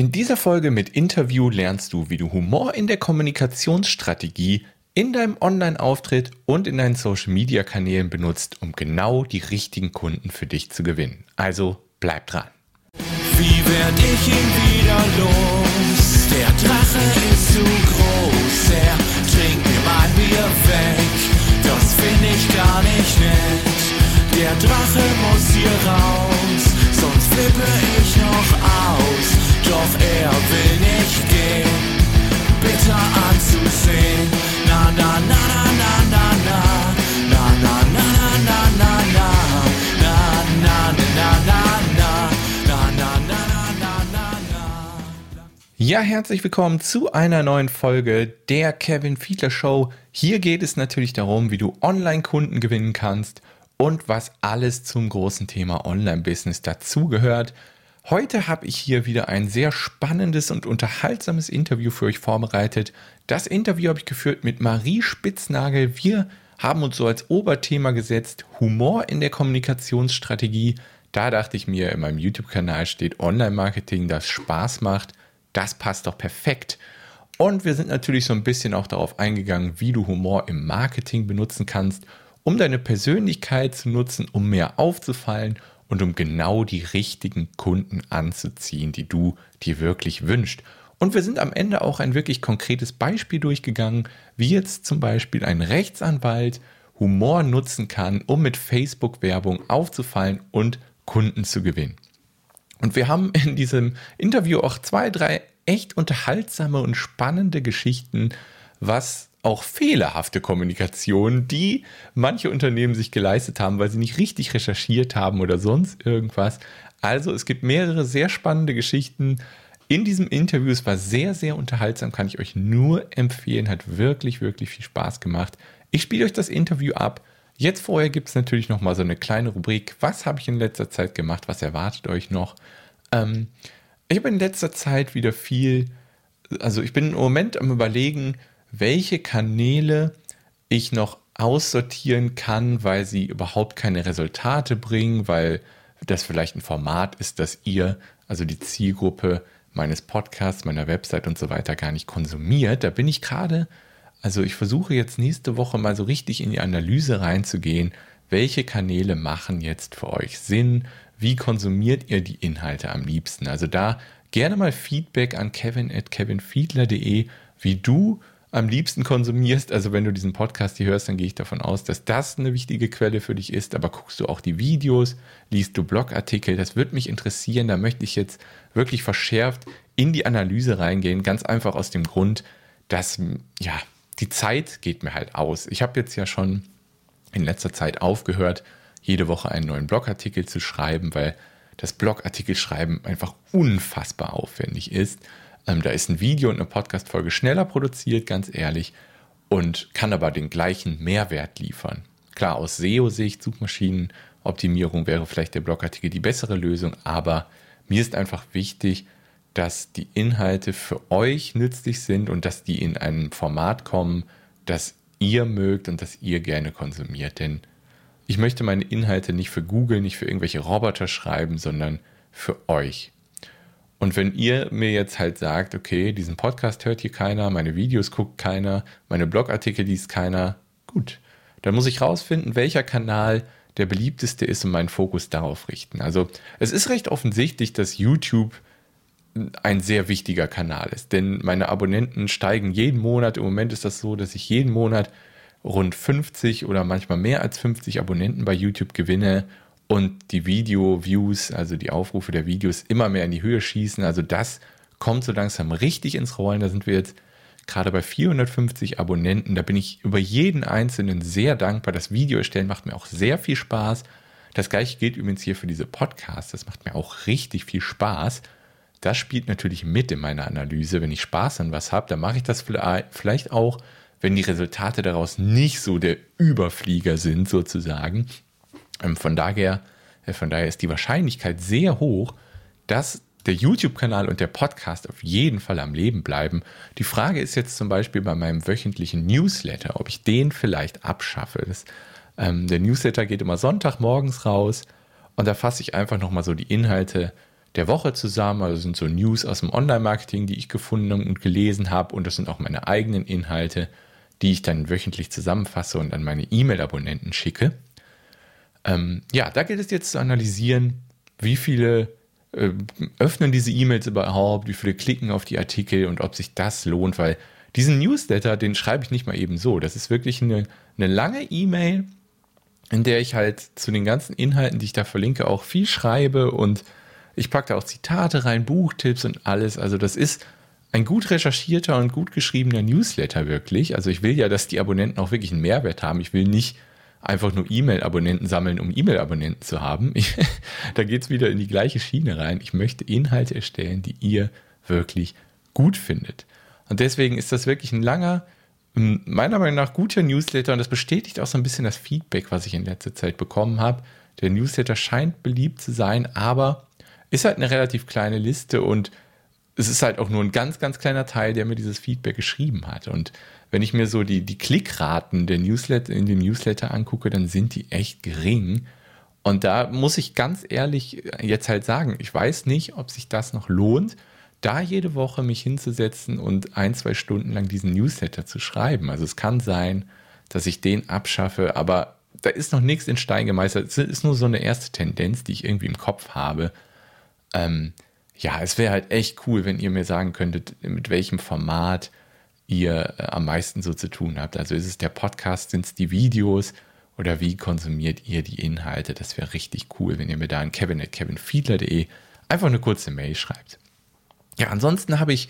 In dieser Folge mit Interview lernst du, wie du Humor in der Kommunikationsstrategie in deinem Online-Auftritt und in deinen Social-Media-Kanälen benutzt, um genau die richtigen Kunden für dich zu gewinnen. Also bleib dran. Wie werd ich ihn wieder los? Der Drache ist zu groß, er trinkt mir mein Bier weg. Das find ich gar nicht nett. Der Drache muss hier raus, sonst flippe ich noch aus doch er will nicht gehen. Bitter anzusehen, na na na na na na na, na na na na na na na, na na na na na na. Ja, herzlich willkommen zu einer neuen Folge der Kevin Fiedler Show. Hier geht es natürlich darum, wie du Online-Kunden gewinnen kannst und was alles zum großen Thema Online-Business dazugehört. Heute habe ich hier wieder ein sehr spannendes und unterhaltsames Interview für euch vorbereitet. Das Interview habe ich geführt mit Marie Spitznagel. Wir haben uns so als Oberthema gesetzt Humor in der Kommunikationsstrategie. Da dachte ich mir, in meinem YouTube-Kanal steht Online-Marketing, das Spaß macht. Das passt doch perfekt. Und wir sind natürlich so ein bisschen auch darauf eingegangen, wie du Humor im Marketing benutzen kannst, um deine Persönlichkeit zu nutzen, um mehr aufzufallen und um genau die richtigen Kunden anzuziehen, die du dir wirklich wünschst. Und wir sind am Ende auch ein wirklich konkretes Beispiel durchgegangen, wie jetzt zum Beispiel ein Rechtsanwalt Humor nutzen kann, um mit Facebook-Werbung aufzufallen und Kunden zu gewinnen. Und wir haben in diesem Interview auch zwei, drei echt unterhaltsame und spannende Geschichten, was auch fehlerhafte Kommunikation, die manche Unternehmen sich geleistet haben, weil sie nicht richtig recherchiert haben oder sonst irgendwas. Also es gibt mehrere sehr spannende Geschichten in diesem Interview. Es war sehr, sehr unterhaltsam, kann ich euch nur empfehlen. Hat wirklich, wirklich viel Spaß gemacht. Ich spiele euch das Interview ab. Jetzt vorher gibt es natürlich noch mal so eine kleine Rubrik. Was habe ich in letzter Zeit gemacht? Was erwartet euch noch? Ähm, ich habe in letzter Zeit wieder viel, also ich bin im Moment am überlegen, welche Kanäle ich noch aussortieren kann, weil sie überhaupt keine Resultate bringen, weil das vielleicht ein Format ist, das ihr, also die Zielgruppe meines Podcasts, meiner Website und so weiter gar nicht konsumiert. Da bin ich gerade, also ich versuche jetzt nächste Woche mal so richtig in die Analyse reinzugehen, welche Kanäle machen jetzt für euch Sinn, wie konsumiert ihr die Inhalte am liebsten. Also da gerne mal Feedback an kevin at kevinfiedler.de, wie du am liebsten konsumierst. Also wenn du diesen Podcast hier hörst, dann gehe ich davon aus, dass das eine wichtige Quelle für dich ist. Aber guckst du auch die Videos, liest du Blogartikel, das würde mich interessieren. Da möchte ich jetzt wirklich verschärft in die Analyse reingehen. Ganz einfach aus dem Grund, dass ja die Zeit geht mir halt aus. Ich habe jetzt ja schon in letzter Zeit aufgehört, jede Woche einen neuen Blogartikel zu schreiben, weil das Blogartikel schreiben einfach unfassbar aufwendig ist. Ähm, da ist ein Video und eine Podcast-Folge schneller produziert, ganz ehrlich, und kann aber den gleichen Mehrwert liefern. Klar, aus SEO-Sicht, Suchmaschinenoptimierung wäre vielleicht der Blogartikel die bessere Lösung, aber mir ist einfach wichtig, dass die Inhalte für euch nützlich sind und dass die in einem Format kommen, das ihr mögt und das ihr gerne konsumiert. Denn ich möchte meine Inhalte nicht für Google, nicht für irgendwelche Roboter schreiben, sondern für euch. Und wenn ihr mir jetzt halt sagt, okay, diesen Podcast hört hier keiner, meine Videos guckt keiner, meine Blogartikel liest keiner, gut, dann muss ich rausfinden, welcher Kanal der beliebteste ist und meinen Fokus darauf richten. Also es ist recht offensichtlich, dass YouTube ein sehr wichtiger Kanal ist, denn meine Abonnenten steigen jeden Monat. Im Moment ist das so, dass ich jeden Monat rund 50 oder manchmal mehr als 50 Abonnenten bei YouTube gewinne und die Video-Views, also die Aufrufe der Videos immer mehr in die Höhe schießen. Also das kommt so langsam richtig ins Rollen. Da sind wir jetzt gerade bei 450 Abonnenten. Da bin ich über jeden einzelnen sehr dankbar. Das Video erstellen macht mir auch sehr viel Spaß. Das gleiche gilt übrigens hier für diese Podcasts. Das macht mir auch richtig viel Spaß. Das spielt natürlich mit in meiner Analyse. Wenn ich Spaß an was habe, dann mache ich das vielleicht auch, wenn die Resultate daraus nicht so der Überflieger sind, sozusagen. Ähm, von daher, äh, von daher ist die Wahrscheinlichkeit sehr hoch, dass der YouTube-Kanal und der Podcast auf jeden Fall am Leben bleiben. Die Frage ist jetzt zum Beispiel bei meinem wöchentlichen Newsletter, ob ich den vielleicht abschaffe. Das, ähm, der Newsletter geht immer Sonntagmorgens raus und da fasse ich einfach nochmal so die Inhalte der Woche zusammen. Also sind so News aus dem Online-Marketing, die ich gefunden und gelesen habe. Und das sind auch meine eigenen Inhalte, die ich dann wöchentlich zusammenfasse und an meine E-Mail-Abonnenten schicke. Ähm, ja, da gilt es jetzt zu analysieren, wie viele äh, öffnen diese E-Mails überhaupt, wie viele klicken auf die Artikel und ob sich das lohnt, weil diesen Newsletter, den schreibe ich nicht mal eben so. Das ist wirklich eine, eine lange E-Mail, in der ich halt zu den ganzen Inhalten, die ich da verlinke, auch viel schreibe und ich packe da auch Zitate rein, Buchtipps und alles. Also das ist ein gut recherchierter und gut geschriebener Newsletter wirklich. Also ich will ja, dass die Abonnenten auch wirklich einen Mehrwert haben. Ich will nicht einfach nur E-Mail-Abonnenten sammeln, um E-Mail-Abonnenten zu haben. Da geht es wieder in die gleiche Schiene rein. Ich möchte Inhalte erstellen, die ihr wirklich gut findet. Und deswegen ist das wirklich ein langer, meiner Meinung nach guter Newsletter und das bestätigt auch so ein bisschen das Feedback, was ich in letzter Zeit bekommen habe. Der Newsletter scheint beliebt zu sein, aber ist halt eine relativ kleine Liste und es ist halt auch nur ein ganz, ganz kleiner Teil, der mir dieses Feedback geschrieben hat. Und wenn ich mir so die, die Klickraten der Newsletter, in dem Newsletter angucke, dann sind die echt gering. Und da muss ich ganz ehrlich jetzt halt sagen, ich weiß nicht, ob sich das noch lohnt, da jede Woche mich hinzusetzen und ein, zwei Stunden lang diesen Newsletter zu schreiben. Also es kann sein, dass ich den abschaffe, aber da ist noch nichts in Stein gemeißelt. Es ist nur so eine erste Tendenz, die ich irgendwie im Kopf habe. Ähm, ja, es wäre halt echt cool, wenn ihr mir sagen könntet, mit welchem Format ihr äh, am meisten so zu tun habt. Also ist es der Podcast, sind es die Videos oder wie konsumiert ihr die Inhalte? Das wäre richtig cool, wenn ihr mir da an kevin.kevinfiedler.de einfach eine kurze Mail schreibt. Ja, ansonsten habe ich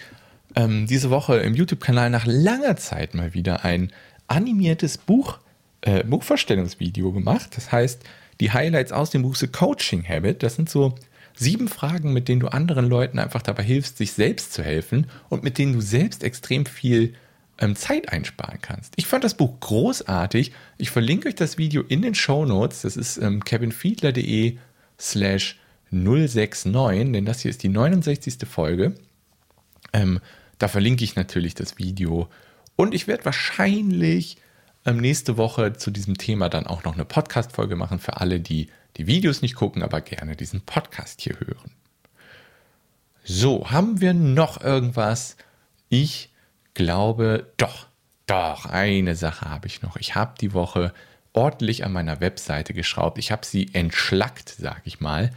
ähm, diese Woche im YouTube-Kanal nach langer Zeit mal wieder ein animiertes Buch, äh, Buchvorstellungsvideo gemacht. Das heißt, die Highlights aus dem Buch The Coaching Habit, das sind so sieben Fragen, mit denen du anderen Leuten einfach dabei hilfst, sich selbst zu helfen und mit denen du selbst extrem viel ähm, Zeit einsparen kannst. Ich fand das Buch großartig. Ich verlinke euch das Video in den Show Notes. Das ist ähm, kevinfiedler.de slash 069, denn das hier ist die 69. Folge. Ähm, da verlinke ich natürlich das Video. Und ich werde wahrscheinlich ähm, nächste Woche zu diesem Thema dann auch noch eine Podcast-Folge machen für alle, die die Videos nicht gucken, aber gerne diesen Podcast hier hören. So, haben wir noch irgendwas? Ich glaube, doch, doch, eine Sache habe ich noch. Ich habe die Woche ordentlich an meiner Webseite geschraubt. Ich habe sie entschlackt, sage ich mal.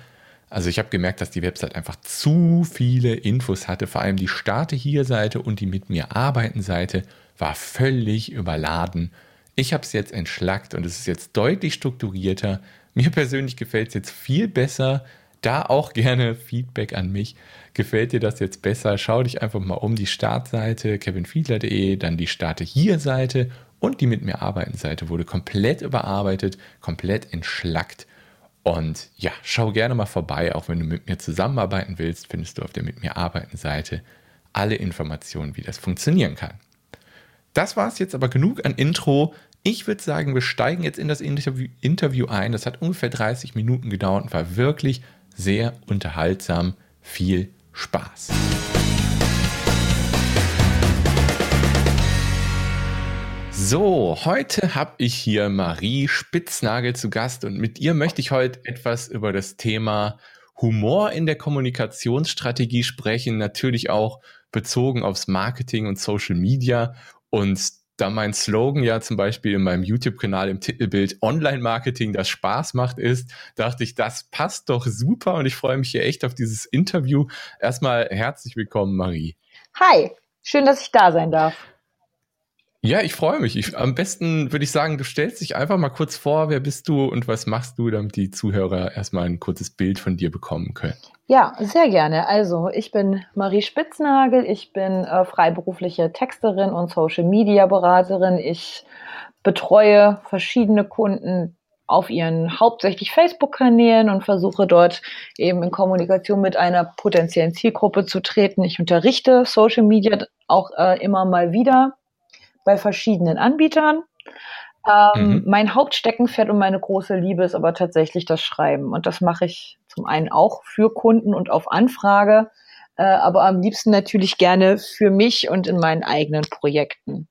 Also ich habe gemerkt, dass die Website einfach zu viele Infos hatte. Vor allem die Starte hier Seite und die mit mir arbeiten Seite war völlig überladen. Ich habe es jetzt entschlackt und es ist jetzt deutlich strukturierter. Mir persönlich gefällt es jetzt viel besser. Da auch gerne Feedback an mich. Gefällt dir das jetzt besser? Schau dich einfach mal um die Startseite kevinfiedler.de, dann die Starte hier Seite und die mit mir arbeiten Seite wurde komplett überarbeitet, komplett entschlackt. Und ja, schau gerne mal vorbei, auch wenn du mit mir zusammenarbeiten willst, findest du auf der Mit mir arbeiten Seite alle Informationen, wie das funktionieren kann. Das war es jetzt aber genug an Intro. Ich würde sagen, wir steigen jetzt in das Interview, ein. Das hat ungefähr 30 Minuten gedauert und war wirklich sehr unterhaltsam. Viel Spaß. So, heute habe ich hier Marie Spitznagel zu Gast und mit ihr möchte ich heute etwas über das Thema Humor in der Kommunikationsstrategie sprechen, natürlich auch bezogen aufs Marketing und Social Media. Und da mein Slogan ja zum Beispiel in meinem YouTube-Kanal im Titelbild Online-Marketing, das Spaß macht, ist, dachte ich, das passt doch super und ich freue mich hier echt auf dieses Interview. Erstmal herzlich willkommen, Marie. Hi, schön, dass ich da sein darf. Ja, ich freue mich. Ich, am besten würde ich sagen, du stellst dich einfach mal kurz vor, wer bist du und was machst du, damit die Zuhörer erstmal ein kurzes Bild von dir bekommen können. Ja, sehr gerne. Also, ich bin Marie Spitznagel, ich bin äh, freiberufliche Texterin und Social Media Beraterin. Ich betreue verschiedene Kunden auf ihren hauptsächlich Facebook-Kanälen und versuche dort eben in Kommunikation mit einer potenziellen Zielgruppe zu treten. Ich unterrichte Social Media auch äh, immer mal wieder bei verschiedenen Anbietern. Ähm, mhm. Mein Hauptsteckenpferd und meine große Liebe ist aber tatsächlich das Schreiben. Und das mache ich zum einen auch für Kunden und auf Anfrage, äh, aber am liebsten natürlich gerne für mich und in meinen eigenen Projekten.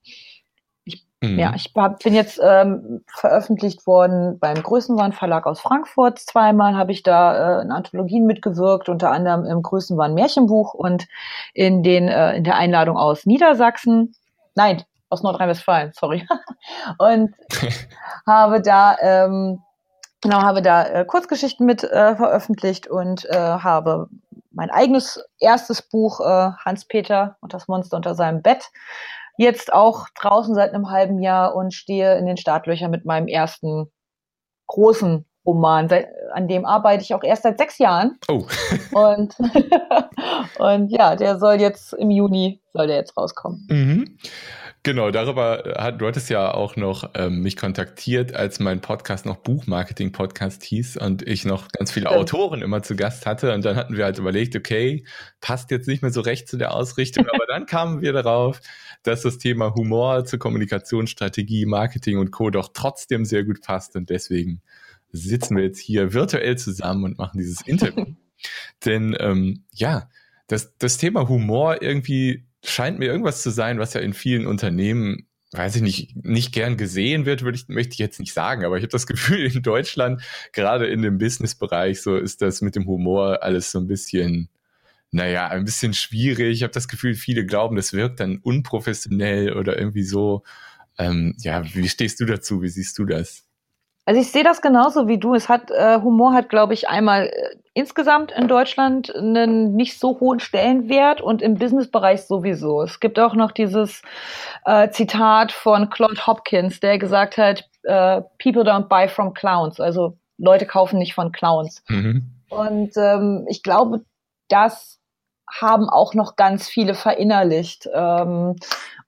Ich Mhm. Ja, ich hab, bin jetzt ähm, veröffentlicht worden beim Größenwahn Verlag aus Frankfurt. Zweimal habe ich da äh, in Anthologien mitgewirkt, unter anderem im Größenwahn Märchenbuch und in den äh, in der Einladung aus Niedersachsen. Nein, aus Nordrhein-Westfalen, sorry. und habe da ähm, genau habe da äh, Kurzgeschichten mit äh, veröffentlicht und äh, habe mein eigenes erstes Buch äh, Hans Peter und das Monster unter seinem Bett jetzt auch draußen seit einem halben Jahr und stehe in den Startlöchern mit meinem ersten großen Roman. An dem arbeite ich auch erst seit sechs Jahren. Oh. und, und ja, der soll jetzt im Juni, soll der jetzt rauskommen. Mhm. Genau, darüber hat, du hattest ja auch noch ähm, mich kontaktiert, als mein Podcast noch Buchmarketing-Podcast hieß und ich noch ganz viele Stimmt. Autoren immer zu Gast hatte. Und dann hatten wir halt überlegt, okay, passt jetzt nicht mehr so recht zu der Ausrichtung, aber dann kamen wir darauf, dass das Thema Humor zur Kommunikationsstrategie, Marketing und Co. doch trotzdem sehr gut passt. Und deswegen sitzen wir jetzt hier virtuell zusammen und machen dieses Interview. Denn ähm, ja, das, das Thema Humor irgendwie scheint mir irgendwas zu sein, was ja in vielen Unternehmen, weiß ich nicht, nicht gern gesehen wird, würde ich, möchte ich jetzt nicht sagen, aber ich habe das Gefühl, in Deutschland, gerade in dem Businessbereich, so ist das mit dem Humor alles so ein bisschen, naja, ein bisschen schwierig. Ich habe das Gefühl, viele glauben, das wirkt dann unprofessionell oder irgendwie so. Ähm, ja, wie stehst du dazu? Wie siehst du das? Also ich sehe das genauso wie du. Es hat äh, Humor hat, glaube ich, einmal äh, insgesamt in Deutschland einen nicht so hohen Stellenwert und im Businessbereich sowieso. Es gibt auch noch dieses äh, Zitat von Claude Hopkins, der gesagt hat, äh, People don't buy from clowns. Also Leute kaufen nicht von Clowns. Mhm. Und ähm, ich glaube, das haben auch noch ganz viele verinnerlicht. Ähm,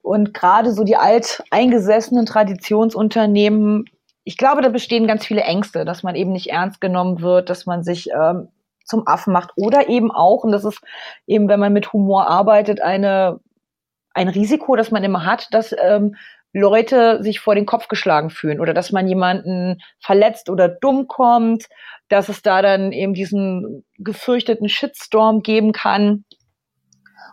und gerade so die alteingesessenen Traditionsunternehmen ich glaube, da bestehen ganz viele Ängste, dass man eben nicht ernst genommen wird, dass man sich ähm, zum Affen macht oder eben auch, und das ist eben, wenn man mit Humor arbeitet, eine, ein Risiko, das man immer hat, dass ähm, Leute sich vor den Kopf geschlagen fühlen oder dass man jemanden verletzt oder dumm kommt, dass es da dann eben diesen gefürchteten Shitstorm geben kann.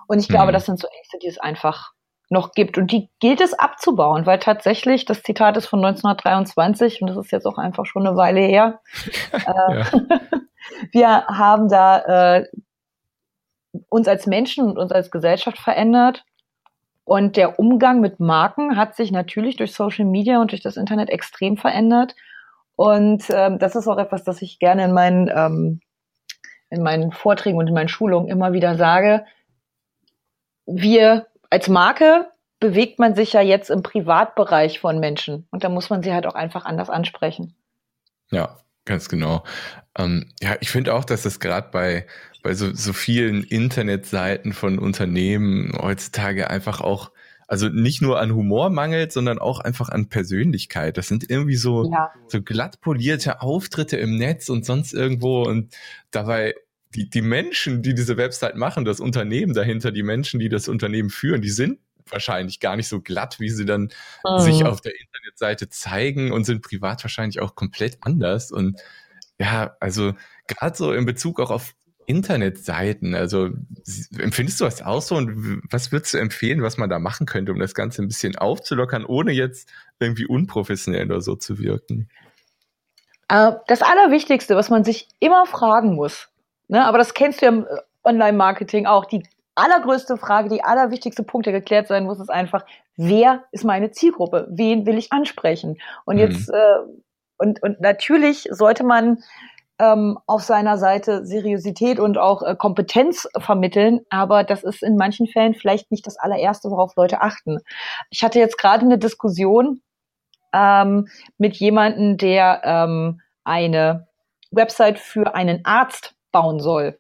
Und ich glaube, mhm. das sind so Ängste, die es einfach noch gibt. Und die gilt es abzubauen, weil tatsächlich, das Zitat ist von 1923 und das ist jetzt auch einfach schon eine Weile her. äh, wir haben da äh, uns als Menschen und uns als Gesellschaft verändert. Und der Umgang mit Marken hat sich natürlich durch Social Media und durch das Internet extrem verändert. Und ähm, das ist auch etwas, das ich gerne in meinen, ähm, in meinen Vorträgen und in meinen Schulungen immer wieder sage. Wir als Marke bewegt man sich ja jetzt im Privatbereich von Menschen und da muss man sie halt auch einfach anders ansprechen. Ja, ganz genau. Ähm, ja, ich finde auch, dass das gerade bei, bei so, so vielen Internetseiten von Unternehmen heutzutage einfach auch, also nicht nur an Humor mangelt, sondern auch einfach an Persönlichkeit. Das sind irgendwie so, ja. so glatt polierte Auftritte im Netz und sonst irgendwo und dabei die, die Menschen, die diese Website machen, das Unternehmen dahinter, die Menschen, die das Unternehmen führen, die sind wahrscheinlich gar nicht so glatt, wie sie dann mhm. sich auf der Internetseite zeigen und sind privat wahrscheinlich auch komplett anders. Und ja, also gerade so in Bezug auch auf Internetseiten, also empfindest du das auch so und was würdest du empfehlen, was man da machen könnte, um das Ganze ein bisschen aufzulockern, ohne jetzt irgendwie unprofessionell oder so zu wirken? Äh, das Allerwichtigste, was man sich immer fragen muss, Ne? Aber das kennst du ja im äh, Online-Marketing auch. Die allergrößte Frage, die allerwichtigste Punkt, der geklärt sein muss, ist einfach, wer ist meine Zielgruppe? Wen will ich ansprechen? Und mhm. jetzt, äh, und, und natürlich sollte man ähm, auf seiner Seite Seriosität und auch äh, Kompetenz vermitteln, aber das ist in manchen Fällen vielleicht nicht das allererste, worauf Leute achten. Ich hatte jetzt gerade eine Diskussion ähm, mit jemandem, der ähm, eine Website für einen Arzt bauen soll.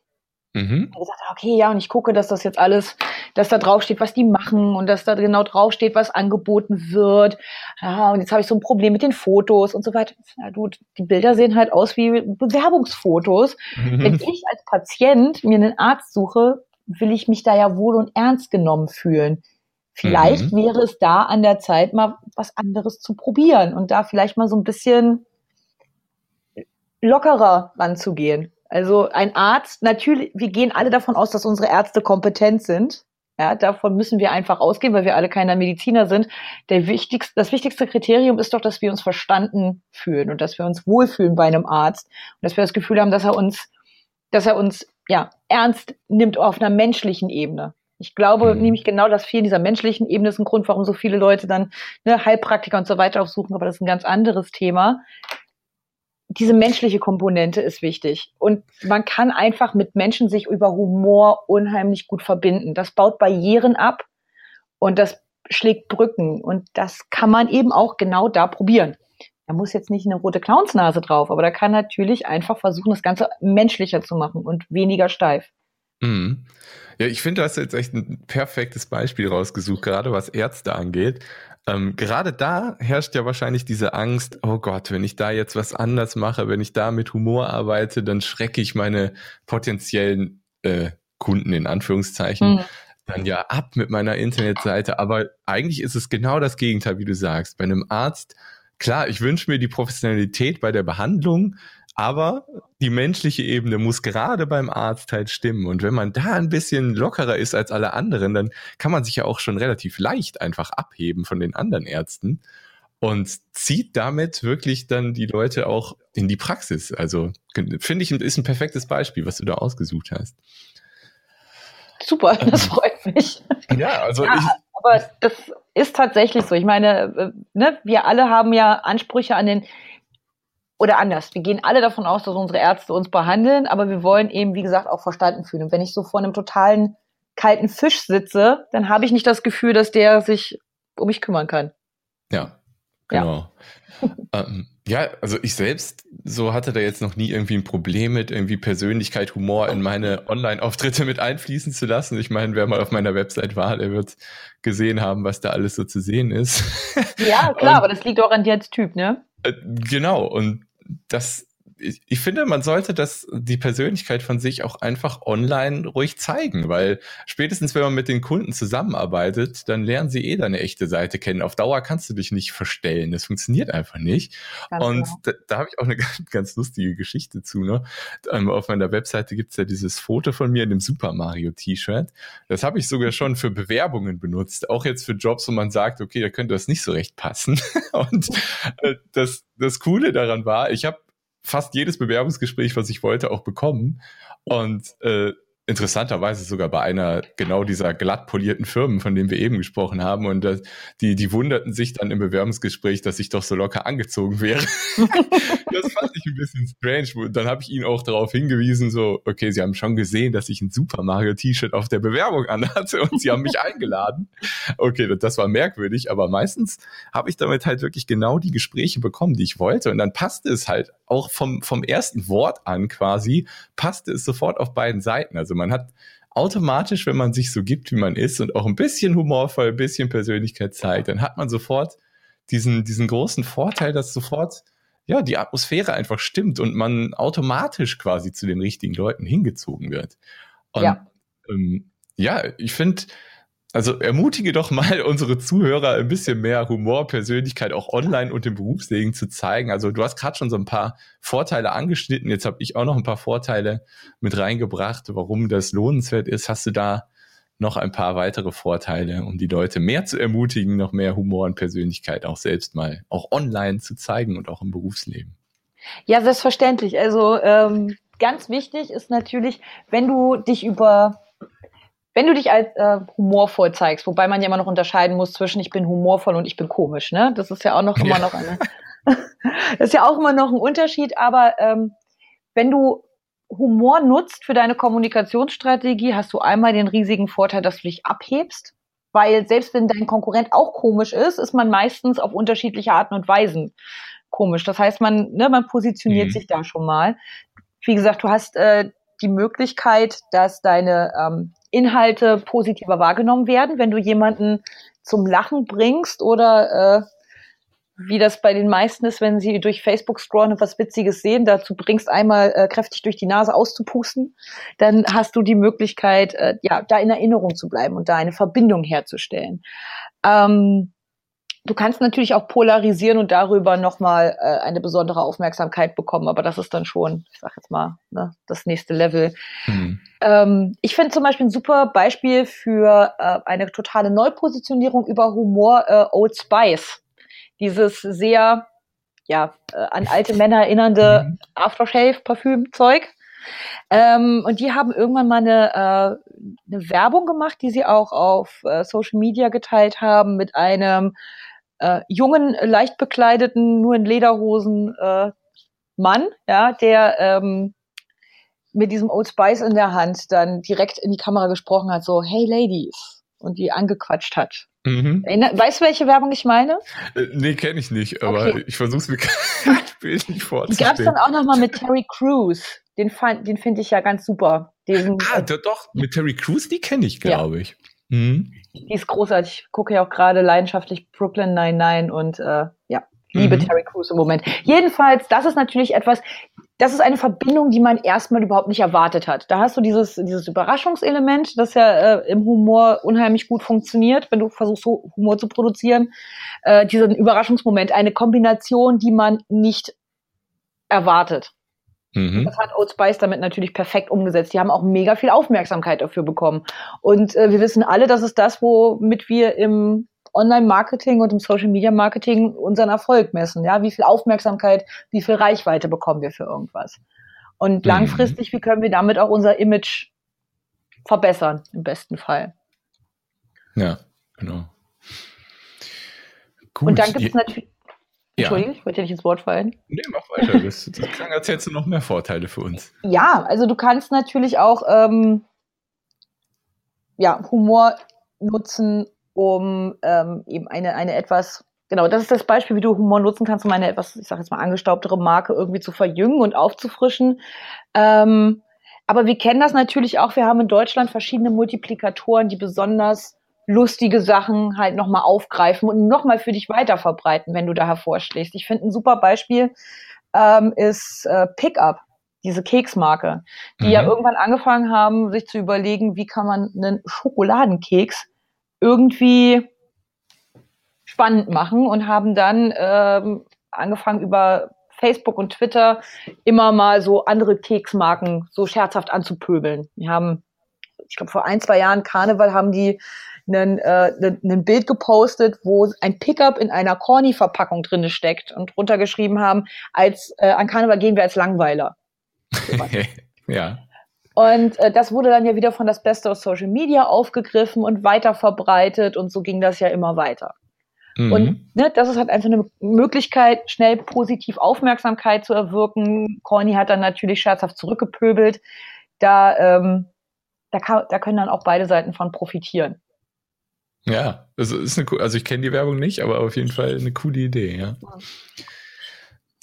Mhm. Und gesagt, okay, ja, und ich gucke, dass das jetzt alles, dass da draufsteht, was die machen und dass da genau draufsteht, was angeboten wird. Ja, und jetzt habe ich so ein Problem mit den Fotos und so weiter. Ja, du, die Bilder sehen halt aus wie Bewerbungsfotos. Mhm. Wenn ich als Patient mir einen Arzt suche, will ich mich da ja wohl und ernst genommen fühlen. Vielleicht mhm. wäre es da an der Zeit, mal was anderes zu probieren und da vielleicht mal so ein bisschen lockerer ranzugehen. Also ein Arzt, natürlich, wir gehen alle davon aus, dass unsere Ärzte kompetent sind. Ja, davon müssen wir einfach ausgehen, weil wir alle keine Mediziner sind. Der wichtigste, das wichtigste Kriterium ist doch, dass wir uns verstanden fühlen und dass wir uns wohlfühlen bei einem Arzt und dass wir das Gefühl haben, dass er uns, dass er uns ja ernst nimmt auf einer menschlichen Ebene. Ich glaube mhm. nämlich genau, dass viel in dieser menschlichen Ebene ist ein Grund, warum so viele Leute dann ne, Heilpraktiker und so weiter aufsuchen, aber das ist ein ganz anderes Thema diese menschliche Komponente ist wichtig. Und man kann einfach mit Menschen sich über Humor unheimlich gut verbinden. Das baut Barrieren ab und das schlägt Brücken. Und das kann man eben auch genau da probieren. Da muss jetzt nicht eine rote Clownsnase drauf, aber da kann natürlich einfach versuchen, das Ganze menschlicher zu machen und weniger steif. Mhm. Ja, ich finde, du hast jetzt echt ein perfektes Beispiel rausgesucht, gerade was Ärzte angeht. Ähm, gerade da herrscht ja wahrscheinlich diese Angst, oh Gott, wenn ich da jetzt was anders mache, wenn ich da mit Humor arbeite, dann schrecke ich meine potenziellen äh, Kunden in Anführungszeichen. Mhm dann ja ab mit meiner Internetseite. Aber eigentlich ist es genau das Gegenteil, wie du sagst. Bei einem Arzt, klar, ich wünsche mir die Professionalität bei der Behandlung, aber die menschliche Ebene muss gerade beim Arzt halt stimmen. Und wenn man da ein bisschen lockerer ist als alle anderen, dann kann man sich ja auch schon relativ leicht einfach abheben von den anderen Ärzten und zieht damit wirklich dann die Leute auch in die Praxis. Also finde ich, ist ein perfektes Beispiel, was du da ausgesucht hast. Super, das freut mich. Ja, also ja, ich, aber das ist tatsächlich so. Ich meine, äh, ne, wir alle haben ja Ansprüche an den oder anders. Wir gehen alle davon aus, dass unsere Ärzte uns behandeln, aber wir wollen eben, wie gesagt, auch verstanden fühlen. Und wenn ich so vor einem totalen kalten Fisch sitze, dann habe ich nicht das Gefühl, dass der sich um mich kümmern kann. Ja, genau. Ja. ähm, ja, also ich selbst so hatte da jetzt noch nie irgendwie ein Problem mit irgendwie Persönlichkeit, Humor in meine Online-Auftritte mit einfließen zu lassen. Ich meine, wer mal auf meiner Website war, der wird gesehen haben, was da alles so zu sehen ist. Ja, klar, Und, aber das liegt auch an dir als Typ, ne? Äh, genau. Und das, ich, ich finde, man sollte das, die Persönlichkeit von sich auch einfach online ruhig zeigen, weil spätestens, wenn man mit den Kunden zusammenarbeitet, dann lernen sie eh deine echte Seite kennen. Auf Dauer kannst du dich nicht verstellen. Das funktioniert einfach nicht. Ganz und genau. da, da habe ich auch eine ganz, ganz lustige Geschichte zu. Ne? Ähm, auf meiner Webseite gibt's ja dieses Foto von mir in dem Super Mario T-Shirt. Das habe ich sogar schon für Bewerbungen benutzt. Auch jetzt für Jobs, wo man sagt, okay, da könnte das nicht so recht passen. und äh, das, das Coole daran war, ich habe fast jedes Bewerbungsgespräch, was ich wollte, auch bekommen. Und äh, interessanterweise sogar bei einer genau dieser glatt polierten Firmen, von denen wir eben gesprochen haben. Und äh, die, die wunderten sich dann im Bewerbungsgespräch, dass ich doch so locker angezogen wäre. das fand ich ein bisschen strange. Und dann habe ich ihnen auch darauf hingewiesen, so, okay, sie haben schon gesehen, dass ich ein Super Mario T-Shirt auf der Bewerbung anhatte und sie haben mich eingeladen. Okay, das war merkwürdig, aber meistens habe ich damit halt wirklich genau die Gespräche bekommen, die ich wollte. Und dann passte es halt auch vom, vom ersten Wort an quasi, passte es sofort auf beiden Seiten. Also also man hat automatisch, wenn man sich so gibt, wie man ist und auch ein bisschen humorvoll, ein bisschen Persönlichkeit zeigt, dann hat man sofort diesen, diesen großen Vorteil, dass sofort ja, die Atmosphäre einfach stimmt und man automatisch quasi zu den richtigen Leuten hingezogen wird. Und ja, ähm, ja ich finde, also ermutige doch mal unsere Zuhörer ein bisschen mehr Humor, Persönlichkeit auch online und im Berufsleben zu zeigen. Also du hast gerade schon so ein paar Vorteile angeschnitten. Jetzt habe ich auch noch ein paar Vorteile mit reingebracht, warum das lohnenswert ist. Hast du da noch ein paar weitere Vorteile, um die Leute mehr zu ermutigen, noch mehr Humor und Persönlichkeit auch selbst mal auch online zu zeigen und auch im Berufsleben? Ja, selbstverständlich. Also ähm, ganz wichtig ist natürlich, wenn du dich über wenn du dich als äh, humorvoll zeigst, wobei man ja immer noch unterscheiden muss zwischen ich bin humorvoll und ich bin komisch, ne? Das ist ja auch noch immer noch eine, das ist ja auch immer noch ein Unterschied, aber ähm, wenn du Humor nutzt für deine Kommunikationsstrategie, hast du einmal den riesigen Vorteil, dass du dich abhebst, weil selbst wenn dein Konkurrent auch komisch ist, ist man meistens auf unterschiedliche Arten und Weisen komisch. Das heißt, man, ne, man positioniert mhm. sich da schon mal. Wie gesagt, du hast äh, die Möglichkeit, dass deine ähm, Inhalte positiver wahrgenommen werden, wenn du jemanden zum Lachen bringst oder äh, wie das bei den meisten ist, wenn sie durch Facebook scrollen und was Witziges sehen, dazu bringst einmal äh, kräftig durch die Nase auszupusten, dann hast du die Möglichkeit, äh, ja, da in Erinnerung zu bleiben und da eine Verbindung herzustellen. Ähm, du kannst natürlich auch polarisieren und darüber nochmal äh, eine besondere Aufmerksamkeit bekommen, aber das ist dann schon, ich sag jetzt mal, ne, das nächste Level. Mhm. Ähm, ich finde zum Beispiel ein super Beispiel für äh, eine totale Neupositionierung über Humor äh, Old Spice. Dieses sehr, ja, äh, an alte Männer erinnernde mhm. Aftershave-Parfüm-Zeug. Ähm, und die haben irgendwann mal eine, äh, eine Werbung gemacht, die sie auch auf äh, Social Media geteilt haben mit einem äh, jungen, leicht bekleideten, nur in Lederhosen äh, Mann, ja, der ähm, mit diesem Old Spice in der Hand dann direkt in die Kamera gesprochen hat, so, hey Ladies, und die angequatscht hat. Mhm. Weißt du, welche Werbung ich meine? Äh, nee, kenne ich nicht, aber okay. ich versuche es mir bildlich vorzustellen. Gab es dann auch nochmal mit Terry Crews. Den, den finde ich ja ganz super. Diesen, ah, doch, mit Terry Crews, die kenne ich, glaube ja. ich. Mhm. Die ist großartig. Ich gucke ja auch gerade leidenschaftlich Brooklyn 99 und äh, ja, liebe mhm. Terry Crews im Moment. Jedenfalls, das ist natürlich etwas, das ist eine Verbindung, die man erstmal überhaupt nicht erwartet hat. Da hast du dieses, dieses Überraschungselement, das ja äh, im Humor unheimlich gut funktioniert, wenn du versuchst, Humor zu produzieren. Äh, diesen Überraschungsmoment, eine Kombination, die man nicht erwartet. Mhm. Das hat Old Spice damit natürlich perfekt umgesetzt. Die haben auch mega viel Aufmerksamkeit dafür bekommen. Und äh, wir wissen alle, das ist das, womit wir im Online-Marketing und im Social-Media-Marketing unseren Erfolg messen. Ja, wie viel Aufmerksamkeit, wie viel Reichweite bekommen wir für irgendwas? Und mhm. langfristig, wie können wir damit auch unser Image verbessern, im besten Fall? Ja, genau. Gut. Und dann gibt es natürlich Entschuldigung, ja. ich wollte dir nicht ins Wort fallen. Nee, mach weiter. Das, das klang, als hättest du noch mehr Vorteile für uns. Ja, also du kannst natürlich auch ähm, ja, Humor nutzen, um ähm, eben eine, eine etwas, genau, das ist das Beispiel, wie du Humor nutzen kannst, um eine etwas, ich sage jetzt mal, angestaubtere Marke irgendwie zu verjüngen und aufzufrischen. Ähm, aber wir kennen das natürlich auch. Wir haben in Deutschland verschiedene Multiplikatoren, die besonders lustige Sachen halt nochmal aufgreifen und nochmal für dich weiterverbreiten, wenn du da hervorschlägst. Ich finde ein super Beispiel ähm, ist äh, Pickup, diese Keksmarke, die mhm. ja irgendwann angefangen haben, sich zu überlegen, wie kann man einen Schokoladenkeks irgendwie spannend machen und haben dann ähm, angefangen über Facebook und Twitter immer mal so andere Keksmarken so scherzhaft anzupöbeln. Wir haben, ich glaube, vor ein, zwei Jahren Karneval haben die einen, äh, ein Bild gepostet, wo ein Pickup in einer Corny-Verpackung drinne steckt und runtergeschrieben haben, als äh, an Karneval gehen wir als Langweiler. ja. Und äh, das wurde dann ja wieder von das Beste aus Social Media aufgegriffen und weiter verbreitet und so ging das ja immer weiter. Mhm. Und ne, das ist halt einfach eine Möglichkeit, schnell positiv Aufmerksamkeit zu erwirken. Corny hat dann natürlich scherzhaft zurückgepöbelt. Da, ähm, da, kann, da können dann auch beide Seiten von profitieren. Ja, also ist eine also ich kenne die Werbung nicht, aber auf jeden Fall eine coole Idee, ja.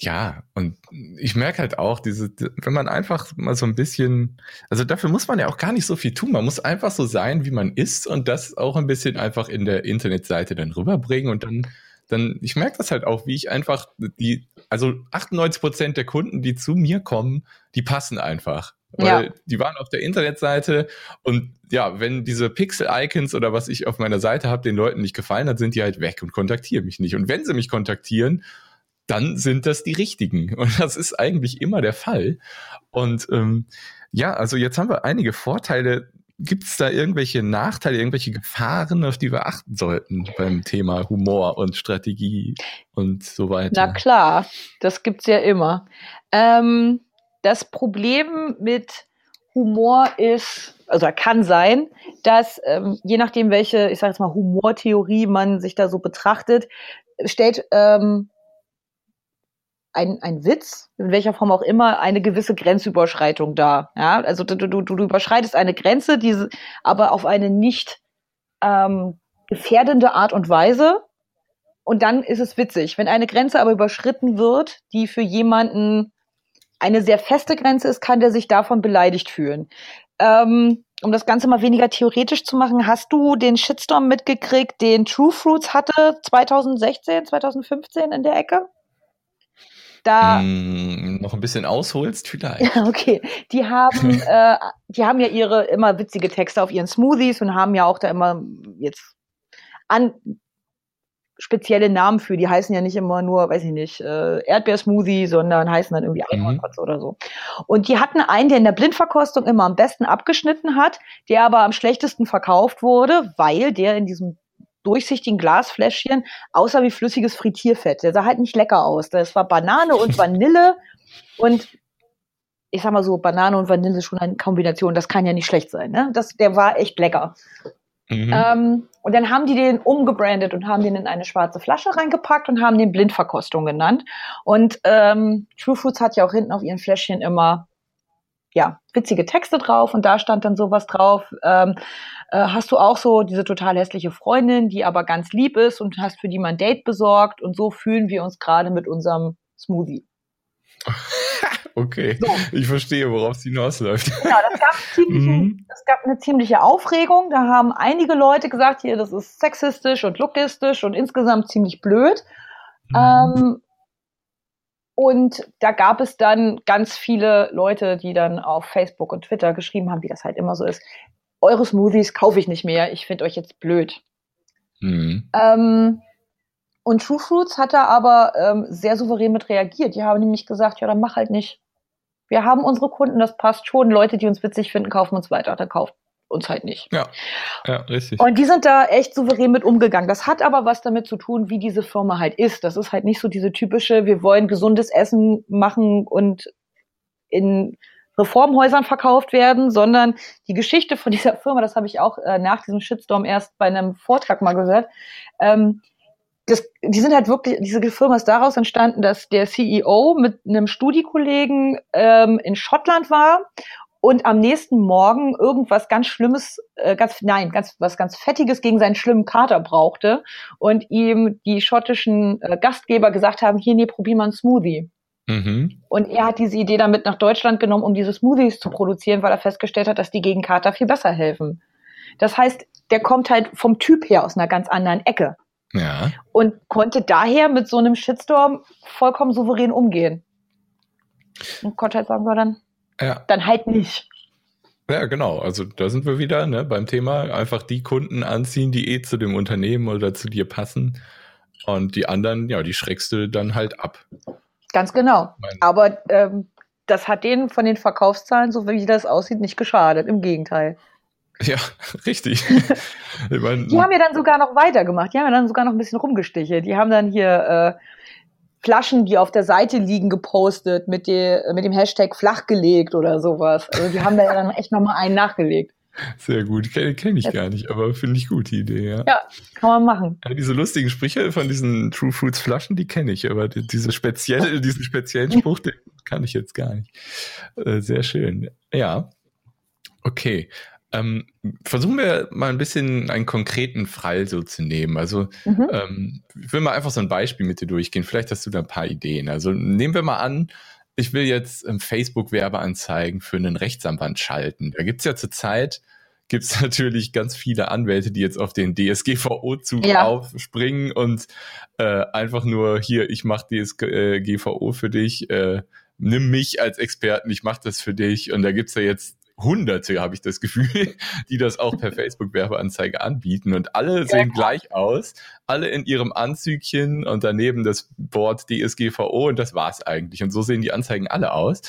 Ja, und ich merke halt auch, diese, wenn man einfach mal so ein bisschen, also dafür muss man ja auch gar nicht so viel tun. Man muss einfach so sein, wie man ist und das auch ein bisschen einfach in der Internetseite dann rüberbringen und dann, dann, ich merke das halt auch, wie ich einfach die, also 98 Prozent der Kunden, die zu mir kommen, die passen einfach. Weil ja. die waren auf der Internetseite und ja, wenn diese Pixel-Icons oder was ich auf meiner Seite habe, den Leuten nicht gefallen, dann sind die halt weg und kontaktieren mich nicht. Und wenn sie mich kontaktieren, dann sind das die richtigen. Und das ist eigentlich immer der Fall. Und ähm, ja, also jetzt haben wir einige Vorteile. Gibt es da irgendwelche Nachteile, irgendwelche Gefahren, auf die wir achten sollten beim Thema Humor und Strategie und so weiter? Na klar, das gibt's ja immer. Ähm das Problem mit Humor ist, also kann sein, dass ähm, je nachdem, welche, ich sage jetzt mal, Humortheorie man sich da so betrachtet, stellt ähm, ein, ein Witz, in welcher Form auch immer, eine gewisse Grenzüberschreitung dar. Ja? Also du, du, du überschreitest eine Grenze, diese aber auf eine nicht ähm, gefährdende Art und Weise. Und dann ist es witzig. Wenn eine Grenze aber überschritten wird, die für jemanden eine sehr feste Grenze ist, kann der sich davon beleidigt fühlen. Ähm, um das Ganze mal weniger theoretisch zu machen, hast du den Shitstorm mitgekriegt, den True Fruits hatte 2016, 2015 in der Ecke? Da mm, noch ein bisschen ausholst vielleicht. okay, die haben, äh, die haben ja ihre immer witzige Texte auf ihren Smoothies und haben ja auch da immer jetzt an spezielle Namen für. Die heißen ja nicht immer nur, weiß ich nicht, äh, Erdbeersmoothie, sondern heißen dann irgendwie Einhornkotze mhm. oder so. Und die hatten einen, der in der Blindverkostung immer am besten abgeschnitten hat, der aber am schlechtesten verkauft wurde, weil der in diesem durchsichtigen Glasfläschchen aussah wie flüssiges Frittierfett. Der sah halt nicht lecker aus. Das war Banane und Vanille und ich sag mal so, Banane und Vanille ist schon eine Kombination. Das kann ja nicht schlecht sein. Ne? Das, der war echt lecker. Mhm. Ähm, und dann haben die den umgebrandet und haben den in eine schwarze Flasche reingepackt und haben den Blindverkostung genannt. Und ähm, True Foods hat ja auch hinten auf ihren Fläschchen immer ja, witzige Texte drauf und da stand dann sowas drauf. Ähm, äh, hast du auch so diese total hässliche Freundin, die aber ganz lieb ist und hast für die mal ein Date besorgt und so fühlen wir uns gerade mit unserem Smoothie. okay, so. ich verstehe, worauf es hinausläuft. Genau, das gab, mhm. das gab eine ziemliche Aufregung. Da haben einige Leute gesagt, hier, das ist sexistisch und lookistisch und insgesamt ziemlich blöd. Mhm. Ähm, und da gab es dann ganz viele Leute, die dann auf Facebook und Twitter geschrieben haben, wie das halt immer so ist. Eure Smoothies kaufe ich nicht mehr, ich finde euch jetzt blöd. Mhm. Ähm, und True Fruits hat da aber ähm, sehr souverän mit reagiert. Die haben nämlich gesagt, ja, dann mach halt nicht. Wir haben unsere Kunden, das passt schon. Leute, die uns witzig finden, kaufen uns weiter. Dann kauft uns halt nicht. Ja, ja, richtig. Und die sind da echt souverän mit umgegangen. Das hat aber was damit zu tun, wie diese Firma halt ist. Das ist halt nicht so diese typische, wir wollen gesundes Essen machen und in Reformhäusern verkauft werden, sondern die Geschichte von dieser Firma, das habe ich auch äh, nach diesem Shitstorm erst bei einem Vortrag mal gehört, ähm, das, die sind halt wirklich, diese Firma ist daraus entstanden, dass der CEO mit einem Studiekollegen ähm, in Schottland war und am nächsten Morgen irgendwas ganz Schlimmes, äh, ganz nein, ganz was ganz Fettiges gegen seinen schlimmen Kater brauchte und ihm die schottischen äh, Gastgeber gesagt haben, hier nee, probier mal einen Smoothie. Mhm. Und er hat diese Idee damit nach Deutschland genommen, um diese Smoothies zu produzieren, weil er festgestellt hat, dass die gegen Kater viel besser helfen. Das heißt, der kommt halt vom Typ her aus einer ganz anderen Ecke. Ja. Und konnte daher mit so einem Shitstorm vollkommen souverän umgehen. Und konnte halt sagen, wir dann, ja. Dann halt nicht. Ja, genau. Also da sind wir wieder ne, beim Thema einfach die Kunden anziehen, die eh zu dem Unternehmen oder zu dir passen. Und die anderen, ja, die schreckst du dann halt ab. Ganz genau. Aber ähm, das hat denen von den Verkaufszahlen, so wie das aussieht, nicht geschadet. Im Gegenteil. Ja, richtig. ich mein, die haben ja dann sogar noch weitergemacht. Die haben ja dann sogar noch ein bisschen rumgestichelt. Die haben dann hier äh, Flaschen, die auf der Seite liegen, gepostet mit, die, mit dem Hashtag flachgelegt oder sowas. Also die haben da ja dann echt nochmal einen nachgelegt. Sehr gut, kenne kenn ich gar nicht, aber finde ich gut, die Idee, ja. Ja, kann man machen. Ja, diese lustigen Sprüche von diesen True Fruits Flaschen, die kenne ich, aber diese spezielle, diesen speziellen Spruch, den kann ich jetzt gar nicht. Äh, sehr schön. Ja. Okay. Ähm, versuchen wir mal ein bisschen einen konkreten Fall so zu nehmen. Also mhm. ähm, ich will mal einfach so ein Beispiel mit dir durchgehen. Vielleicht hast du da ein paar Ideen. Also nehmen wir mal an, ich will jetzt ähm, Facebook-Werbeanzeigen für einen Rechtsanwalt schalten. Da gibt's ja zurzeit gibt's natürlich ganz viele Anwälte, die jetzt auf den DSGVO-Zug ja. aufspringen und äh, einfach nur hier, ich mache DSGVO für dich, äh, nimm mich als Experten, ich mache das für dich. Und da gibt's ja jetzt Hunderte, habe ich das Gefühl, die das auch per Facebook-Werbeanzeige anbieten. Und alle sehen ja. gleich aus, alle in ihrem Anzügchen und daneben das Board DSGVO und das war's eigentlich. Und so sehen die Anzeigen alle aus.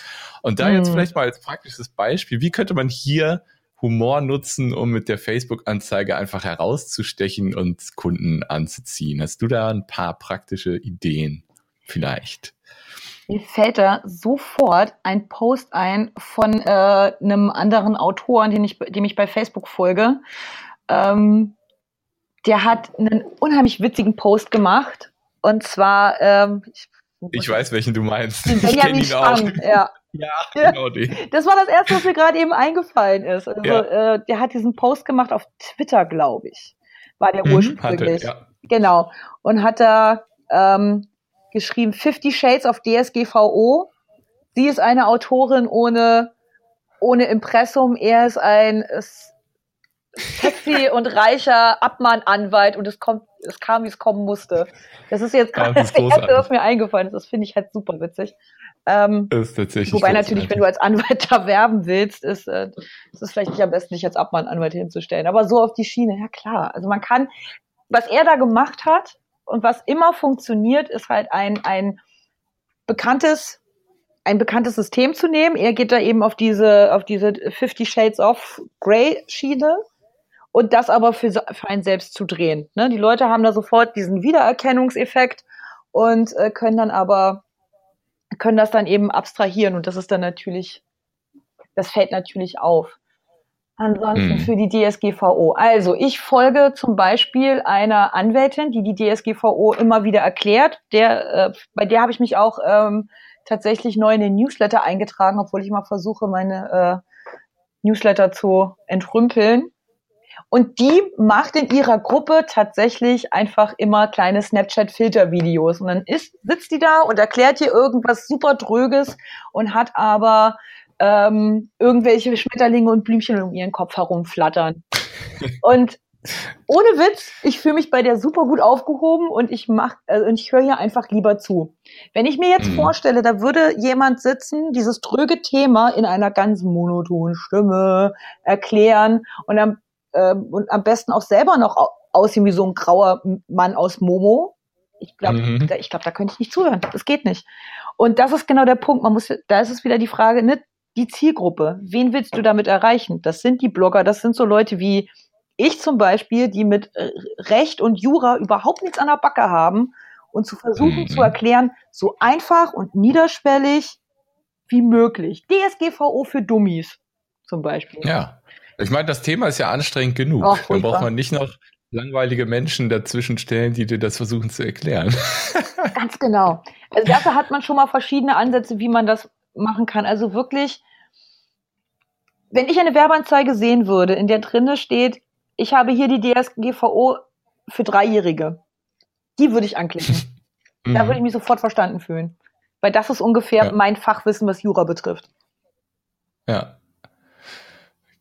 Und da mhm. jetzt vielleicht mal als praktisches Beispiel, wie könnte man hier Humor nutzen, um mit der Facebook-Anzeige einfach herauszustechen und Kunden anzuziehen? Hast du da ein paar praktische Ideen vielleicht? Mir fällt da sofort ein Post ein von äh, einem anderen Autoren, den ich, dem ich bei Facebook folge. Ähm, der hat einen unheimlich witzigen Post gemacht. Und zwar, ähm, ich, ich weiß, welchen du meinst. Benjamin Spang, ja. Ja, genau den. Das war das erste, was mir gerade eben eingefallen ist. Also, ja. äh, der hat diesen Post gemacht auf Twitter, glaube ich. War der mhm, ursprünglich. Hatte, ja. Genau. Und hat da ähm, geschrieben Fifty Shades of DSGVO. Sie ist eine Autorin ohne, ohne Impressum. Er ist ein sexy und reicher Abmahnanwalt und es kommt, es kam, wie es kommen musste. Das ist jetzt gerade das, das erste, was mir eingefallen ist. Das finde ich halt super witzig. Ähm, ist tatsächlich wobei natürlich, wenn du als Anwalt da werben willst, ist, äh, ist es vielleicht nicht am besten, dich als Abmahnanwalt hinzustellen. Aber so auf die Schiene, ja klar. Also man kann, was er da gemacht hat, und was immer funktioniert, ist halt ein, ein bekanntes, ein bekanntes System zu nehmen. Er geht da eben auf diese, auf diese 50 Shades of Grey Schiene und das aber für, für einen selbst zu drehen. Ne? Die Leute haben da sofort diesen Wiedererkennungseffekt und äh, können dann aber, können das dann eben abstrahieren und das ist dann natürlich, das fällt natürlich auf. Ansonsten mhm. für die DSGVO. Also ich folge zum Beispiel einer Anwältin, die die DSGVO immer wieder erklärt. Der, äh, bei der habe ich mich auch ähm, tatsächlich neu in den Newsletter eingetragen, obwohl ich mal versuche, meine äh, Newsletter zu entrümpeln. Und die macht in ihrer Gruppe tatsächlich einfach immer kleine Snapchat-Filter-Videos. Und dann ist, sitzt die da und erklärt dir irgendwas super Dröges und hat aber ähm, irgendwelche Schmetterlinge und Blümchen um ihren Kopf herumflattern. und ohne Witz, ich fühle mich bei der super gut aufgehoben und ich mach, also ich höre hier einfach lieber zu. Wenn ich mir jetzt mhm. vorstelle, da würde jemand sitzen, dieses tröge Thema in einer ganz monotonen Stimme erklären und am, äh, und am besten auch selber noch aussehen wie so ein grauer Mann aus Momo. Ich glaube, mhm. da, ich glaube, da könnte ich nicht zuhören. Das geht nicht. Und das ist genau der Punkt. Man muss, da ist es wieder die Frage, ne, die Zielgruppe. Wen willst du damit erreichen? Das sind die Blogger, das sind so Leute wie ich zum Beispiel, die mit Recht und Jura überhaupt nichts an der Backe haben und zu versuchen mhm. zu erklären, so einfach und niederschwellig wie möglich. DSGVO für Dummies zum Beispiel. Ja, ich meine, das Thema ist ja anstrengend genug. Oh, Dann braucht man nicht noch langweilige Menschen dazwischen stellen, die dir das versuchen zu erklären. Ganz genau. Also dafür hat man schon mal verschiedene Ansätze, wie man das machen kann. Also wirklich, wenn ich eine Werbeanzeige sehen würde, in der drinne steht, ich habe hier die DSGVO für Dreijährige, die würde ich anklicken. da würde ich mich sofort verstanden fühlen. Weil das ist ungefähr ja. mein Fachwissen, was Jura betrifft. Ja.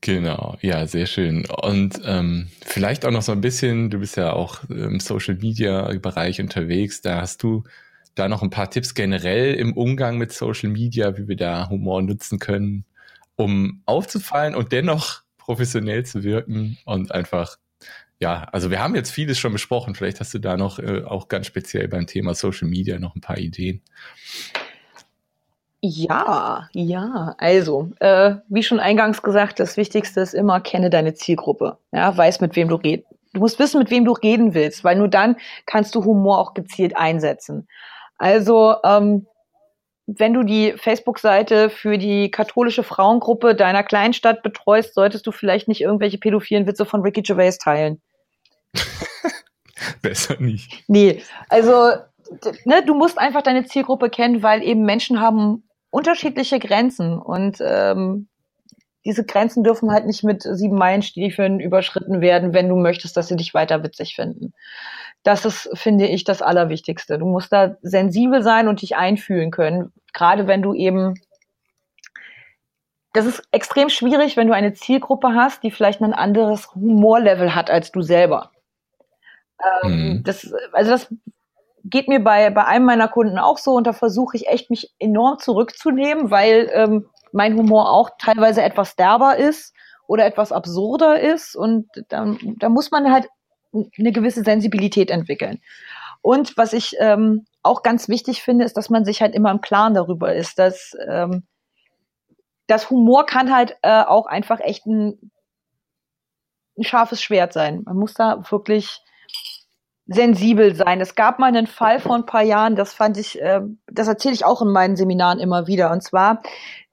Genau, ja, sehr schön. Und ähm, vielleicht auch noch so ein bisschen, du bist ja auch im Social Media Bereich unterwegs, da hast du da noch ein paar Tipps generell im Umgang mit Social Media, wie wir da Humor nutzen können, um aufzufallen und dennoch professionell zu wirken und einfach, ja, also wir haben jetzt vieles schon besprochen. Vielleicht hast du da noch äh, auch ganz speziell beim Thema Social Media noch ein paar Ideen. Ja, ja. Also, äh, wie schon eingangs gesagt, das Wichtigste ist immer, kenne deine Zielgruppe. Ja, weiß, mit wem du redest. Du musst wissen, mit wem du reden willst, weil nur dann kannst du Humor auch gezielt einsetzen. Also ähm, wenn du die Facebook-Seite für die katholische Frauengruppe deiner Kleinstadt betreust, solltest du vielleicht nicht irgendwelche pädophilen Witze von Ricky Gervais teilen. Besser nicht. Nee, also ne, du musst einfach deine Zielgruppe kennen, weil eben Menschen haben unterschiedliche Grenzen und ähm, diese Grenzen dürfen halt nicht mit sieben Meilenstiefeln überschritten werden, wenn du möchtest, dass sie dich weiter witzig finden. Das ist, finde ich, das Allerwichtigste. Du musst da sensibel sein und dich einfühlen können. Gerade wenn du eben, das ist extrem schwierig, wenn du eine Zielgruppe hast, die vielleicht ein anderes Humorlevel hat als du selber. Ähm, mhm. das, also das geht mir bei, bei einem meiner Kunden auch so und da versuche ich echt mich enorm zurückzunehmen, weil ähm, mein Humor auch teilweise etwas derber ist oder etwas absurder ist und da, da muss man halt eine gewisse Sensibilität entwickeln. Und was ich ähm, auch ganz wichtig finde, ist, dass man sich halt immer im Klaren darüber ist, dass ähm, das Humor kann halt äh, auch einfach echt ein, ein scharfes Schwert sein. Man muss da wirklich sensibel sein. Es gab mal einen Fall vor ein paar Jahren, das fand ich, äh, das erzähle ich auch in meinen Seminaren immer wieder. Und zwar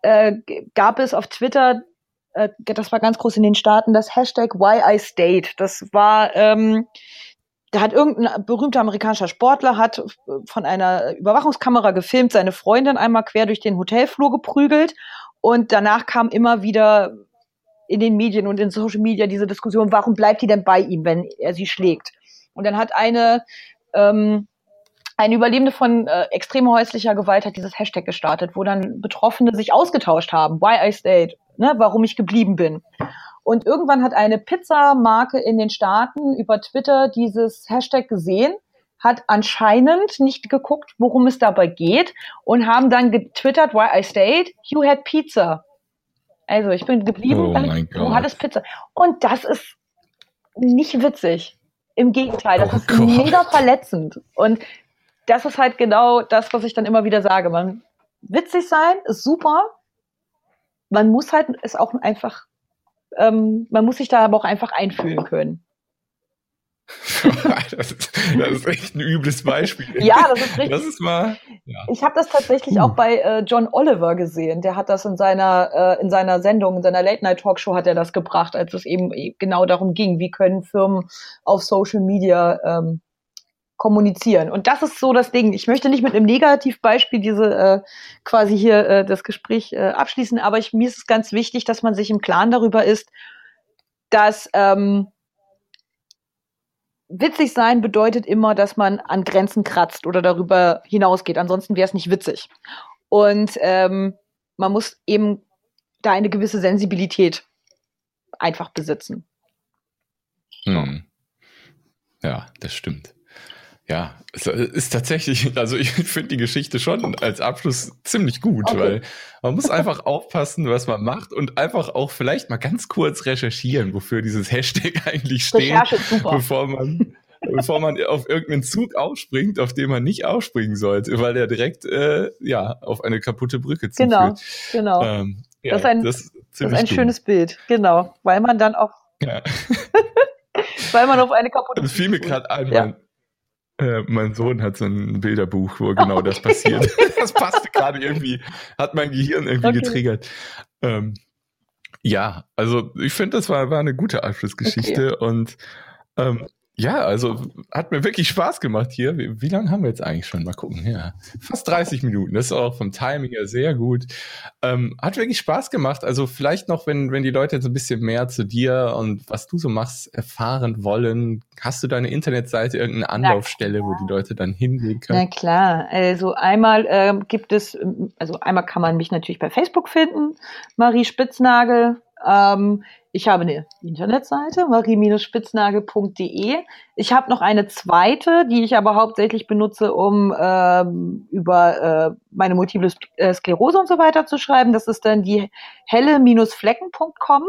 äh, gab es auf Twitter äh, das war ganz groß in den Staaten, das Hashtag Why I Stayed. Das war, ähm, da hat irgendein berühmter amerikanischer Sportler hat von einer Überwachungskamera gefilmt, seine Freundin einmal quer durch den Hotelflur geprügelt und danach kam immer wieder in den Medien und in Social Media diese Diskussion, warum bleibt die denn bei ihm, wenn er sie schlägt? Und dann hat eine ähm, eine Überlebende von äh, extremer häuslicher Gewalt hat dieses Hashtag gestartet, wo dann Betroffene sich ausgetauscht haben, why I stayed, ne, warum ich geblieben bin. Und irgendwann hat eine Pizzamarke in den Staaten über Twitter dieses Hashtag gesehen, hat anscheinend nicht geguckt, worum es dabei geht und haben dann getwittert, why I stayed, you had pizza. Also ich bin geblieben, oh du hattest Pizza. Und das ist nicht witzig. Im Gegenteil, das Oh ist Gott. mega verletzend. Und das ist halt genau das, was ich dann immer wieder sage. Man witzig sein ist super. Man muss halt es auch einfach, ähm, man muss sich da aber auch einfach einfühlen können. das, ist, das ist echt ein übles Beispiel. Ja, das ist richtig. Das ist mal. Ja. Ich habe das tatsächlich auch bei äh, John Oliver gesehen. Der hat das in seiner äh, in seiner Sendung, in seiner Late Night Talkshow hat er das gebracht, als es eben e- genau darum ging, wie können Firmen auf Social Media ähm, kommunizieren. Und das ist so das Ding. Ich möchte nicht mit einem Negativbeispiel diese äh, quasi hier äh, das Gespräch äh, abschließen, aber ich, mir ist es ganz wichtig, dass man sich im Klaren darüber ist, dass ähm, witzig sein bedeutet immer, dass man an Grenzen kratzt oder darüber hinausgeht. Ansonsten wäre es nicht witzig. Und ähm, man muss eben da eine gewisse Sensibilität einfach besitzen. Hm. Ja, das stimmt. Ja, es ist tatsächlich, also ich finde die Geschichte schon als Abschluss ziemlich gut, Okay. weil man muss einfach aufpassen, was man macht und einfach auch vielleicht mal ganz kurz recherchieren, wofür dieses Hashtag eigentlich steht, bevor man, bevor man auf irgendeinen Zug aufspringt, auf den man nicht aufspringen sollte, weil der direkt äh, ja auf eine kaputte Brücke zuführt. Genau, genau. Ähm, ja, Das ist ein- das ist das ist ein schönes Bild, genau. Weil man dann auch, Ja. weil man auf eine kaputte. Das fiel mir gerade ein, Ja. Mein, äh, mein Sohn hat so ein Bilderbuch, wo genau das passiert. das passte gerade irgendwie, hat mein Gehirn irgendwie Okay. getriggert. Ähm, ja, also ich finde, das war, war eine gute Abschlussgeschichte und ähm, ja, also hat mir wirklich Spaß gemacht hier. Wie, wie lange haben wir jetzt eigentlich schon? Mal gucken. Ja, fast 30 Minuten. Das ist auch vom Timing her sehr gut. Ähm, hat wirklich Spaß gemacht. Also vielleicht noch, wenn, wenn die Leute jetzt ein bisschen mehr zu dir und was du so machst erfahren wollen, hast du deine Internetseite, irgendeine Anlaufstelle, wo die Leute dann hingehen Na können? klar, also einmal ähm, gibt es, also einmal kann man mich natürlich bei Facebook finden, Marie Spitznagel. Ähm, ich habe eine Internetseite, marie-spitznagel.de. Ich habe noch eine zweite, die ich aber hauptsächlich benutze, um ähm, über äh, meine multiple äh, Sklerose und so weiter zu schreiben. Das ist dann die helle-flecken.com.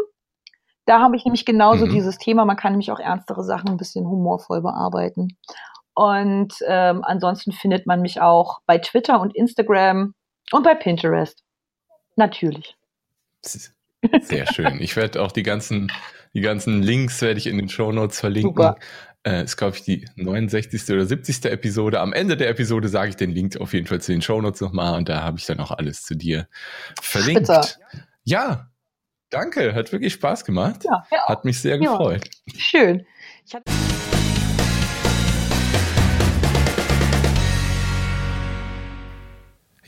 Da habe ich nämlich genauso Mhm. dieses Thema. Man kann nämlich auch ernstere Sachen ein bisschen humorvoll bearbeiten. Und ähm, ansonsten findet man mich auch bei Twitter und Instagram und bei Pinterest. Natürlich. Sehr schön. Ich werde auch die ganzen, die ganzen Links werde ich in den Shownotes verlinken. Super. Äh, ist, glaube ich, die 69. oder 70. Episode. Am Ende der Episode sage ich den Link auf jeden Fall zu den Shownotes nochmal und da habe ich dann auch alles zu dir verlinkt. Spitze. Ja, danke. Hat wirklich Spaß gemacht. Ja, ja Hat mich sehr Ja. gefreut. schön. Ich hatte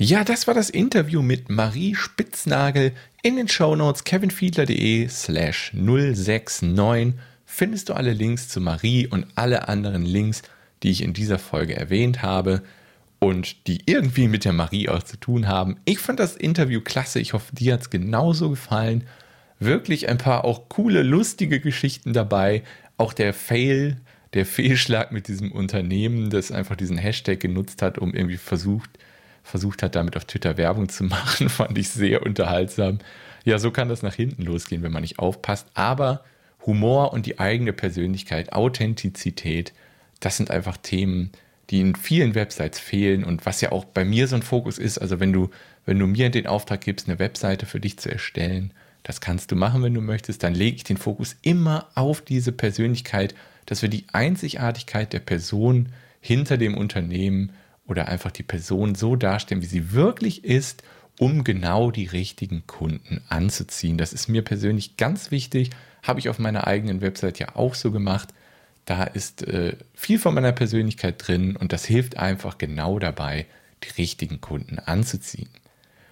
Ja, das war das Interview mit Marie Spitznagel. In den Shownotes kevinfiedler.de slash 069 findest du alle Links zu Marie und alle anderen Links, die ich in dieser Folge erwähnt habe und die irgendwie mit der Marie auch zu tun haben. Ich fand das Interview klasse. Ich hoffe, dir hat es genauso gefallen. Wirklich ein paar auch coole, lustige Geschichten dabei. Auch der Fail, der Fehlschlag mit diesem Unternehmen, das einfach diesen Hashtag genutzt hat, um irgendwie versucht, versucht hat, damit auf Twitter Werbung zu machen, fand ich sehr unterhaltsam. Ja, so kann das nach hinten losgehen, wenn man nicht aufpasst. Aber Humor und die eigene Persönlichkeit, Authentizität, das sind einfach Themen, die in vielen Websites fehlen und was ja auch bei mir so ein Fokus ist. Also wenn du, wenn du mir den Auftrag gibst, eine Webseite für dich zu erstellen, das kannst du machen, wenn du möchtest, dann lege ich den Fokus immer auf diese Persönlichkeit, dass wir die Einzigartigkeit der Person hinter dem Unternehmen oder einfach die Person so darstellen, wie sie wirklich ist, um genau die richtigen Kunden anzuziehen. Das ist mir persönlich ganz wichtig, habe ich auf meiner eigenen Website ja auch so gemacht. Da ist äh, viel von meiner Persönlichkeit drin und das hilft einfach genau dabei, die richtigen Kunden anzuziehen.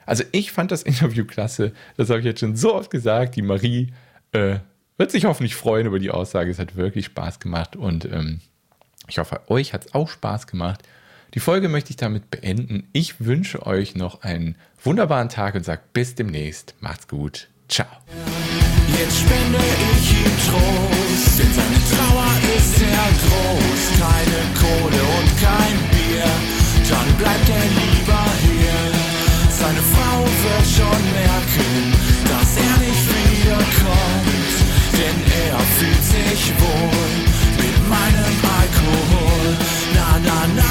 Also ich fand das Interview klasse, das habe ich jetzt schon so oft gesagt. Die Marie äh, wird sich hoffentlich freuen über die Aussage. Es hat wirklich Spaß gemacht und ähm, ich hoffe, euch hat es auch Spaß gemacht. Die Folge möchte ich damit beenden. Ich wünsche euch noch einen wunderbaren Tag und sage bis demnächst. Macht's gut. Ciao. Jetzt spende ich ihm Trost, denn seine Trauer ist sehr groß. Keine Kohle und kein Bier, dann bleibt er lieber hier. Seine Frau wird schon merken, dass er nicht wiederkommt, denn er fühlt sich wohl mit meinem Alkohol. Na, na, na.